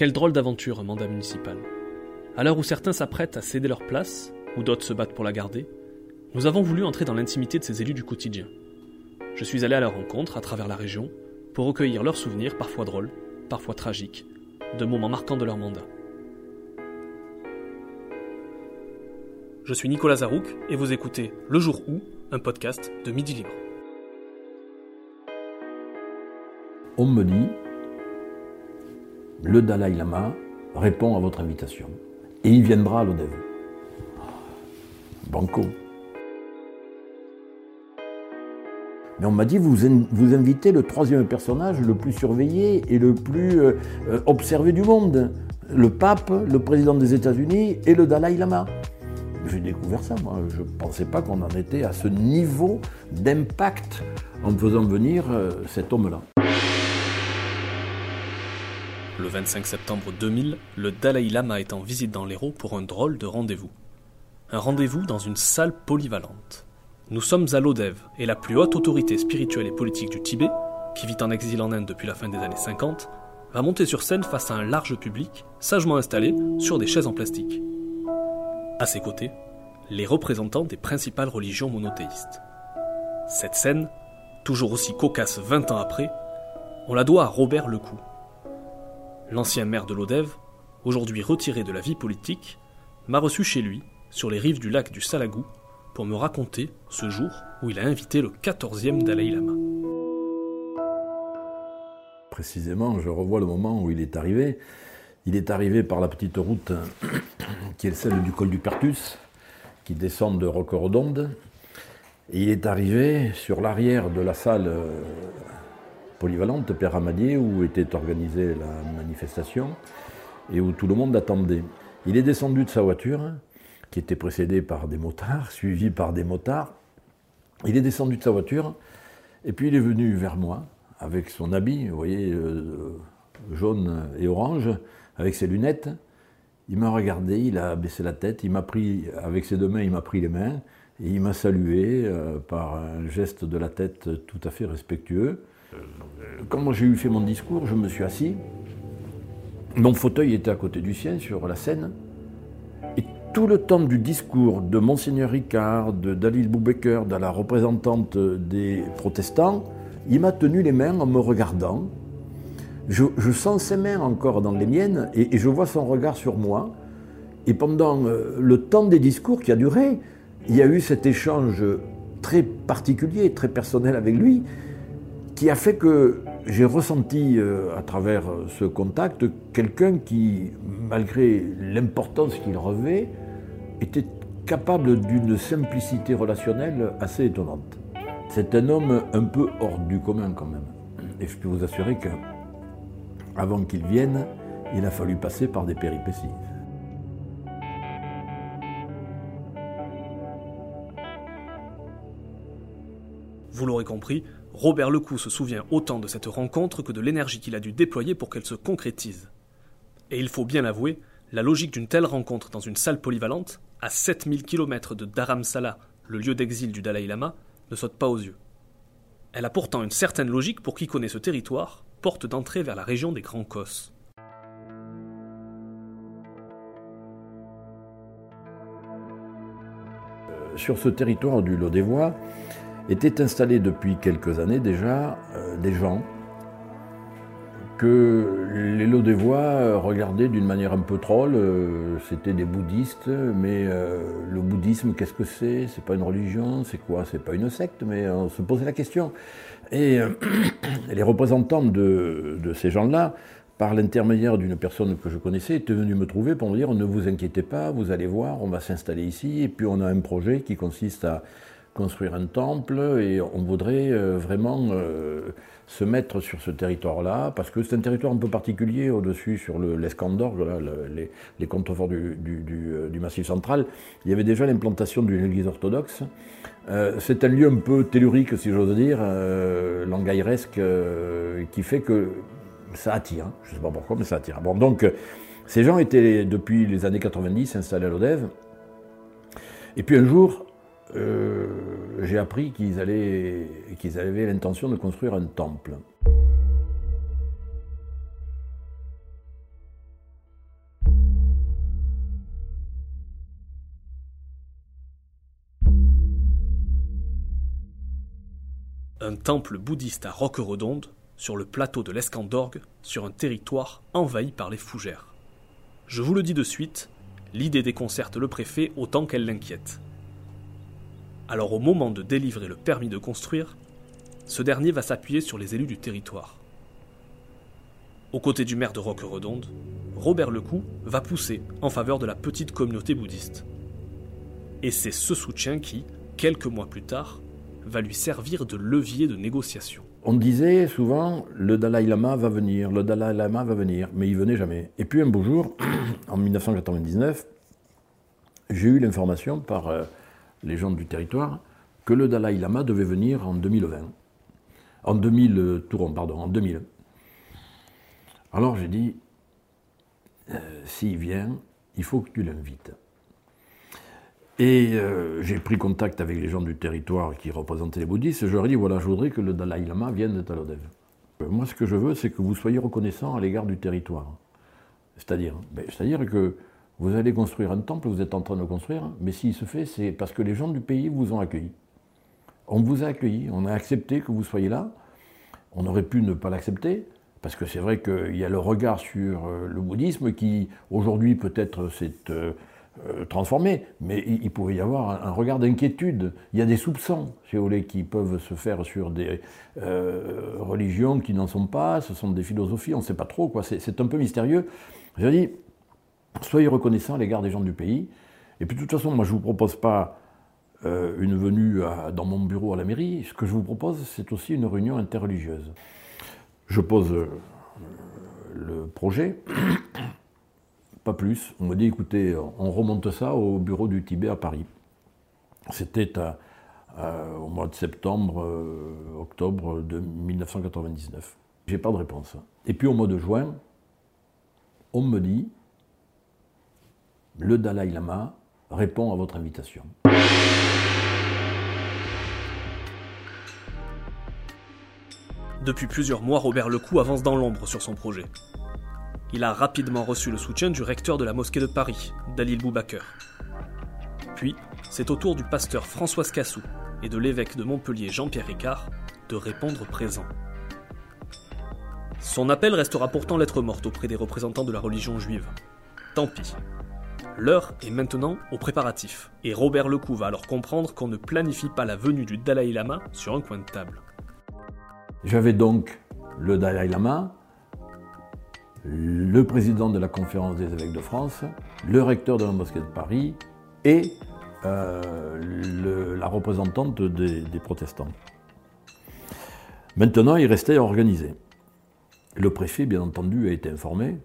Quelle drôle d'aventure mandat municipal. À l'heure où certains s'apprêtent à céder leur place, ou d'autres se battent pour la garder, nous avons voulu entrer dans l'intimité de ces élus du quotidien. Je suis allé à leur rencontre à travers la région pour recueillir leurs souvenirs, parfois drôles, parfois tragiques, de moments marquants de leur mandat. Je suis Nicolas Zarouk et vous écoutez Le Jour où, un podcast de Midi Libre. On me le Dalai Lama répond à votre invitation et il viendra à l'Odev. Banco. Mais on m'a dit, vous, vous invitez le troisième personnage le plus surveillé et le plus euh, euh, observé du monde. Le pape, le président des États-Unis et le Dalai Lama. J'ai découvert ça, moi. Je ne pensais pas qu'on en était à ce niveau d'impact en faisant venir euh, cet homme-là. Le 25 septembre 2000, le Dalai Lama est en visite dans l'Hérault pour un drôle de rendez-vous. Un rendez-vous dans une salle polyvalente. Nous sommes à l'Odev, et la plus haute autorité spirituelle et politique du Tibet, qui vit en exil en Inde depuis la fin des années 50, va monter sur scène face à un large public, sagement installé sur des chaises en plastique. À ses côtés, les représentants des principales religions monothéistes. Cette scène, toujours aussi cocasse 20 ans après, on la doit à Robert Lecou, l'ancien maire de l'Odev, aujourd'hui retiré de la vie politique, m'a reçu chez lui, sur les rives du lac du Salagou, pour me raconter ce jour où il a invité le 14e Dalai Lama. Précisément, je revois le moment où il est arrivé. Il est arrivé par la petite route qui est celle du col du Pertus, qui descend de Roquerodonde. Et il est arrivé sur l'arrière de la salle polyvalente, Père Amadier, où était organisée la manifestation et où tout le monde attendait. Il est descendu de sa voiture, qui était précédée par des motards, suivi par des motards. Il est descendu de sa voiture, et puis il est venu vers moi, avec son habit, vous voyez, euh, jaune et orange, avec ses lunettes. Il m'a regardé, il a baissé la tête, il m'a pris, avec ses deux mains, il m'a pris les mains, et il m'a salué euh, par un geste de la tête tout à fait respectueux. Quand j'ai eu fait mon discours, je me suis assis. Mon fauteuil était à côté du sien sur la scène. Et tout le temps du discours de Monseigneur Ricard, de Dalil Boubecker, de la représentante des protestants, il m'a tenu les mains en me regardant. Je, sens ses mains encore dans les miennes et, je vois son regard sur moi. Et pendant euh, le temps des discours qui a duré, il y a eu cet échange très particulier, très personnel avec lui qui a fait que j'ai ressenti euh, à travers ce contact quelqu'un qui, malgré l'importance qu'il revêt, était capable d'une simplicité relationnelle assez étonnante. C'est un homme un peu hors du commun quand même. Et je peux vous assurer que, avant qu'il vienne, il a fallu passer par des péripéties. Vous l'aurez compris, Robert Lecou se souvient autant de cette rencontre que de l'énergie qu'il a dû déployer pour qu'elle se concrétise. Et il faut bien l'avouer, la logique d'une telle rencontre dans une salle polyvalente, à 7000 km de Dharamsala, le lieu d'exil du Dalai Lama, ne saute pas aux yeux. Elle a pourtant une certaine logique pour qui connaît ce territoire, porte d'entrée vers la région des Grands Cosses. Euh, sur ce territoire du Lot-des-Voies, étaient installés depuis quelques années déjà euh, des gens que les des voix regardaient d'une manière un peu troll. Euh, c'était des bouddhistes, mais euh, le bouddhisme, qu'est-ce que c'est? C'est pas une religion, c'est quoi? C'est pas une secte, mais on se posait la question. Et les représentants de, de ces gens-là, par l'intermédiaire d'une personne que je connaissais, étaient venus me trouver pour me dire ne vous inquiétez pas, vous allez voir, on va s'installer ici, et puis on a un projet qui consiste à construire un temple et on voudrait euh, vraiment euh, se mettre sur ce territoire-là, parce que c'est un territoire un peu particulier au-dessus, sur l'escandor, les, les, contreforts du, euh, du, Massif central. Il y avait déjà l'implantation d'une église orthodoxe. c'est un lieu un peu tellurique, si j'ose dire, langairesque, qui fait que ça attire. Je ne sais pas pourquoi, mais ça attire. Bon, donc, ces gens étaient depuis les années 90 installés à l'Odève. Et puis un jour, euh, j'ai appris qu'ils avaient l'intention de construire un temple. Un temple bouddhiste à Roqueredonde, sur le plateau de l'Escandorgue, sur un territoire envahi par les fougères. Je vous le dis de suite, l'idée déconcerte le préfet autant qu'elle l'inquiète. Alors au moment de délivrer le permis de construire, ce dernier va s'appuyer sur les élus du territoire. Aux côtés du maire de Roqueredonde, Robert Lecou va pousser en faveur de la petite communauté bouddhiste. Et c'est ce soutien qui, quelques mois plus tard, va lui servir de levier de négociation. On disait souvent le Dalai Lama va venir, le Dalai Lama va venir, mais il venait jamais. Et puis un beau jour, en 1999, j'ai eu l'information par euh, les gens du territoire que le Dalai Lama devait venir en 2020. En 2000, euh, Touron, pardon, en 2000. Alors j'ai dit, euh, s'il vient, il faut que tu l'invites. Et euh, j'ai pris contact avec les gens du territoire qui représentaient les bouddhistes. Je leur ai dit voilà, je voudrais que le Dalai Lama vienne de Talodev. Moi, ce que je veux, c'est que vous soyez reconnaissant à l'égard du territoire. C'est-à-dire, ben, que vous allez construire un temple, vous êtes en train de le construire, mais s'il se fait, c'est parce que les gens du pays vous ont accueilli. On vous a accueilli, on a accepté que vous soyez là. On aurait pu ne pas l'accepter, parce que c'est vrai qu'il y a le regard sur euh, le bouddhisme qui, aujourd'hui, peut-être s'est euh, transformé, mais il, pouvait y avoir un, regard d'inquiétude. Il y a des soupçons, si vous voulez, qui peuvent se faire sur des euh, religions qui n'en sont pas, ce sont des philosophies, on ne sait pas trop, quoi. C'est un peu mystérieux. Je dis, soyez reconnaissants à l'égard des gens du pays. Et puis de toute façon, moi je ne vous propose pas euh, une venue dans mon bureau à la mairie. Ce que je vous propose, c'est aussi une réunion interreligieuse. Je pose le projet pas plus. On m'a dit, écoutez, on remonte ça au bureau du Tibet à Paris. C'était au mois de septembre, euh, octobre de 1999. J'ai pas de réponse. Et puis au mois de juin, on me dit, le Dalai Lama répond à votre invitation. Depuis plusieurs mois, Robert Lecou avance dans l'ombre sur son projet il a rapidement reçu le soutien du recteur de la mosquée de Paris, Dalil Boubaker. Puis, c'est au tour du pasteur François Cassou et de l'évêque de Montpellier Jean-Pierre Ricard de répondre présent. Son appel restera pourtant lettre morte auprès des représentants de la religion juive. Tant pis. L'heure est maintenant aux préparatifs, et Robert Lecou va alors comprendre qu'on ne planifie pas la venue du Dalai Lama sur un coin de table. J'avais donc le Dalai Lama, le président de la conférence des évêques de France, le recteur de la mosquée de Paris et euh, la représentante des, protestants. Maintenant, il restait à organiser. Le préfet, bien entendu, a été informé.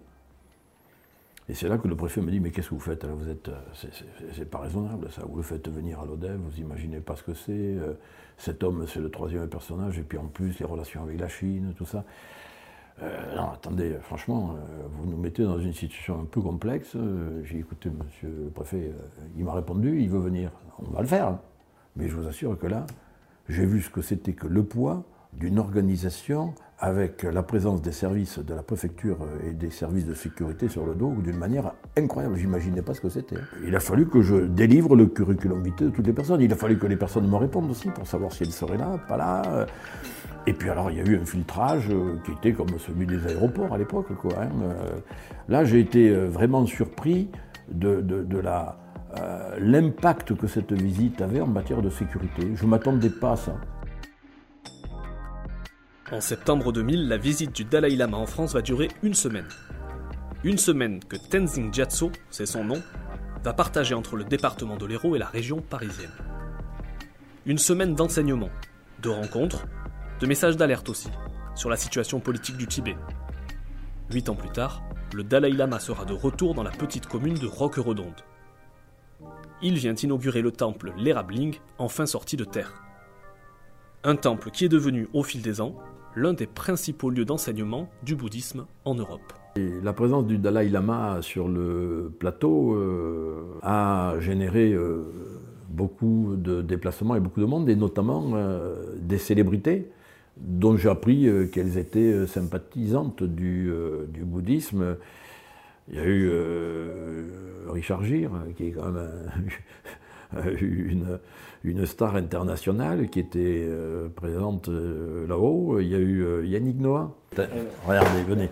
Et c'est là que le préfet me dit Mais qu'est-ce que vous faites vous êtes, C'est pas raisonnable ça. Vous le faites venir à l'ODEV, vous imaginez pas ce que c'est. Euh, cet homme, c'est le troisième personnage, et puis en plus, les relations avec la Chine, tout ça. Euh, non, attendez, franchement, euh, vous nous mettez dans une situation un peu complexe. Euh, j'ai écouté monsieur le préfet, il m'a répondu, il veut venir. On va le faire. Mais je vous assure que là, j'ai vu ce que c'était que le poids d'une organisation avec la présence des services de la préfecture et des services de sécurité sur le dos d'une manière incroyable. J'imaginais pas ce que c'était. Il a fallu que je délivre le curriculum vitae de toutes les personnes. Il a fallu que les personnes me répondent aussi pour savoir si elles seraient là, pas là. Et puis alors il y a eu un filtrage euh, qui était comme celui des aéroports à l'époque. Hein. Euh, là j'ai été euh, vraiment surpris de, l'impact que cette visite avait en matière de sécurité. Je ne m'attendais pas à ça. En septembre 2000, la visite du Dalai Lama en France va durer une semaine. Une semaine que Tenzing Gyatso, c'est son nom, va partager entre le département de l'Hérault et la région parisienne. Une semaine d'enseignement, de rencontres, de messages d'alerte aussi, sur la situation politique du Tibet. Huit ans plus tard, le Dalai Lama sera de retour dans la petite commune de Roqueredonde. Il vient inaugurer le temple Lerabling, enfin sorti de terre. Un temple qui est devenu, au fil des ans, l'un des principaux lieux d'enseignement du bouddhisme en Europe. la présence du Dalai Lama sur le plateau euh, a généré euh, beaucoup de déplacements et beaucoup de monde, et notamment euh, des célébrités dont j'ai appris qu'elles étaient sympathisantes du, bouddhisme. Il y a eu Richard Gere, qui est quand même une, une star internationale qui était présente là-haut. Il y a eu Yannick Noah. Regardez, venez.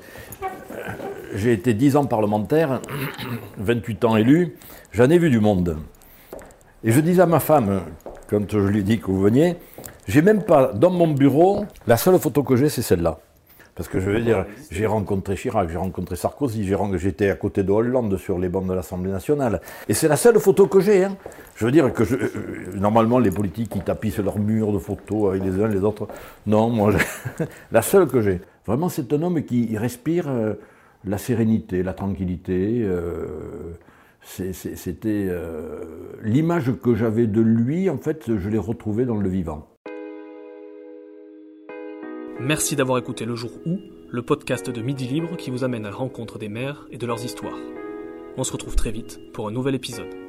J'ai été 10 ans parlementaire, 28 ans élu. J'en ai vu du monde. Et je disais à ma femme, quand je lui dis que vous veniez, j'ai même pas dans mon bureau, la seule photo que j'ai, c'est celle-là. Parce que je veux dire, j'ai rencontré Chirac, j'ai rencontré Sarkozy, j'étais à côté de Hollande sur les bancs de l'Assemblée nationale. Et c'est la seule photo que j'ai. Hein. Je veux dire que je, euh, normalement, les politiques, ils tapissent leurs murs de photos avec les uns les autres. Non, moi, la seule que j'ai. Vraiment, c'est un homme qui respire euh, la sérénité, la tranquillité. Euh, c'était l'image que j'avais de lui, en fait, je l'ai retrouvée dans le vivant. Merci d'avoir écouté Le Jour où, le podcast de Midi Libre qui vous amène à la rencontre des maires et de leurs histoires. On se retrouve très vite pour un nouvel épisode.